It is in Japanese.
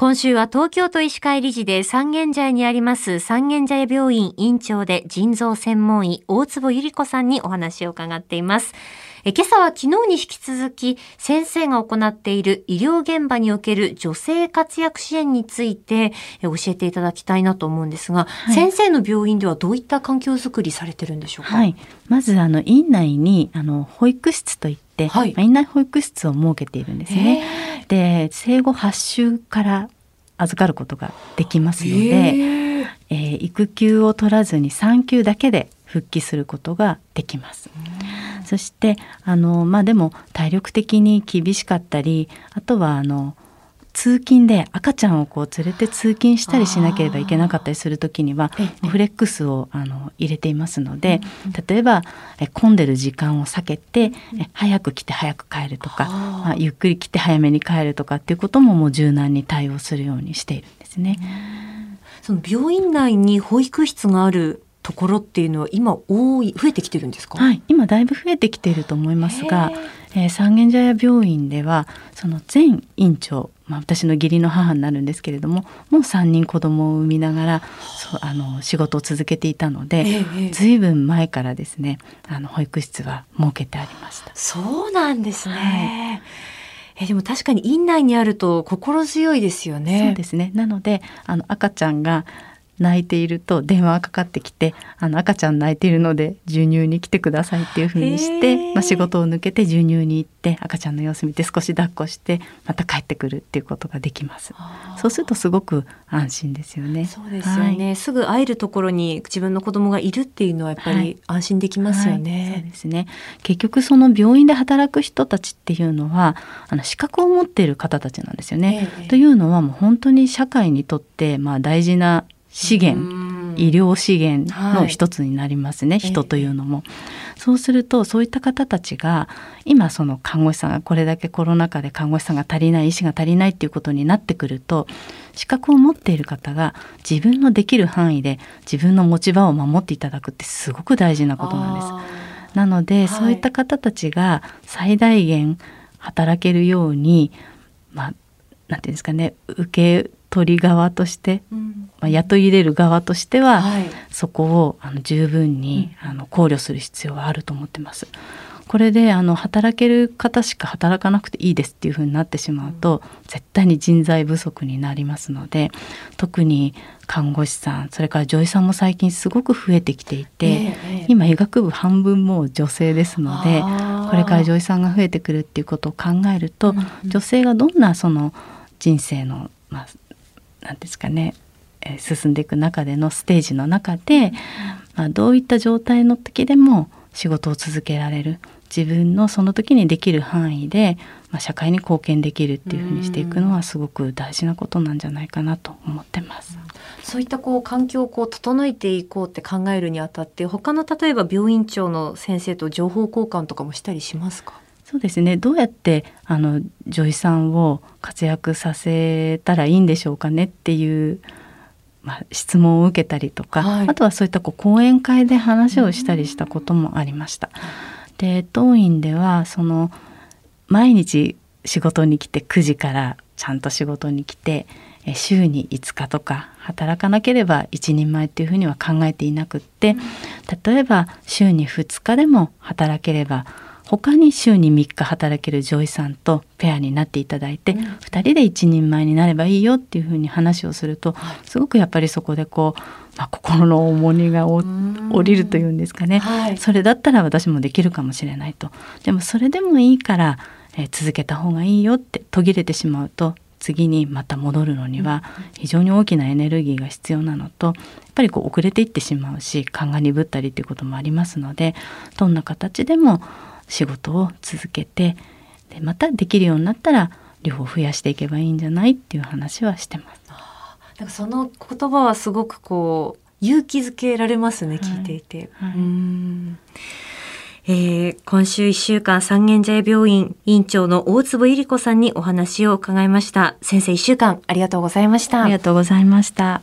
今週は東京都医師会理事で三軒茶屋にあります三軒茶屋病院院長で腎臓専門医大坪百合子さんにお話を伺っています。え今朝は昨日に引き続き先生が行っている医療現場における女性活躍支援について教えていただきたいなと思うんですが、はい、先生の病院ではどういった環境づくりされてるんでしょうか、はい、まずあの院内にあの保育室といって、はい、院内保育室を設けているんですね。で生後8週から預かることができますので、えー、育休を取らずに産休だけで復帰することができます。そしてあのまあでも体力的に厳しかったりあとはあの通勤で赤ちゃんをこう連れて通勤したりしなければいけなかったりする時にはフレックスをあの入れていますので例えばえ混んでる時間を避けてえ早く来て早く帰るとか、まあ、ゆっくり来て早めに帰るとかっていうことももう柔軟に対応するようにしているんですね。その病院内に保育室があるところっていうのは今多い増えてきてるんですか、はい、今だいぶ増えてきていると思いますが、えー、三軒茶屋病院ではその前院長まあ、私の義理の母になるんですけれどももう3人子供を産みながらそうあの仕事を続けていたので、ええ、ずいぶん前からですねあの保育室は設けてありました。そうなんですね、はい、えでも確かに院内にあると心強いですよね。そうですね。なのであの赤ちゃんが泣いていると電話がかかってきてあの赤ちゃん泣いているので授乳に来てくださいっていうふうにして、まあ、仕事を抜けて授乳に行って赤ちゃんの様子見て少し抱っこしてまた帰ってくるっていうことができます。そうするとすごく安心ですよね。そうですよね、はい、すぐ会えるところに自分の子供がいるっていうのはやっぱり安心できますよね、はいはい、そうですね。結局その病院で働く人たちっていうのはあの資格を持っている方たちなんですよね、ええ。というのはもう本当に社会にとってまあ大事な資源医療資源の一つになりますね、はい、人というのも。そうするとそういった方たちが今その看護師さんがこれだけコロナ禍で看護師さんが足りない医師が足りないっていうことになってくると資格を持っている方が自分のできる範囲で自分の持ち場を守っていただくってすごく大事なことなんです。なので、はい、そういった方たちが最大限働けるようにまあなんていうんですかね受け取り側として、うん、まあ、雇い入れる側としては、はい、そこをあの十分に、あの考慮する必要はあると思ってます。これであの働ける方しか働かなくていいですっていうふうになってしまうと、絶対に人材不足になりますので特に看護師さんそれから女医さんも最近すごく増えてきていて、えー、今医学部半分もう女性ですのでこれから女医さんが増えてくるっていうことを考えると、女性がどんなその人生の、まあ、何ですかね、えー、進んでいく中でのステージの中で、まあ、どういった状態の時でも仕事を続けられる。自分のその時にできる範囲で、まあ、社会に貢献できるっていうふうにしていくのはすごく大事なことなんじゃないかなと思ってます。そういったこう環境をこう整えていこうって考えるにあたって他の例えば病院長の先生と情報交換とかもしたりしますか？そうですねどうやってあの女医さんを活躍させたらいいんでしょうかねっていう、まあ、質問を受けたりとか、はい、あとはそういったこう講演会で話をしたりしたこともありました。で当院ではその毎日仕事に来て9時からちゃんと仕事に来て週に5日とか働かなければ一人前っていうふうには考えていなくって例えば週に2日でも働ければ他に週に3日働ける女医さんとペアになっていただいて、うん、2人で一人前になればいいよっていうふうに話をすると、すごくやっぱりそこでこう、まあ、心の重荷が降りるというんですかね、はい、それだったら私もできるかもしれないと。でもそれでもいいから、えー、続けた方がいいよって途切れてしまうと次にまた戻るのには非常に大きなエネルギーが必要なのとやっぱりこう遅れていってしまうし勘が鈍ったりっていうこともありますのでどんな形でも仕事を続けてでまたできるようになったら量を増やしていけばいいんじゃないっていう話はしてます。なんかその言葉はすごくこう勇気づけられますね、聞いていて。はいえー、今週1週間三軒茶屋病院院長の大坪百合子さんにお話を伺いました。先生1週間ありがとうございました。ありがとうございました。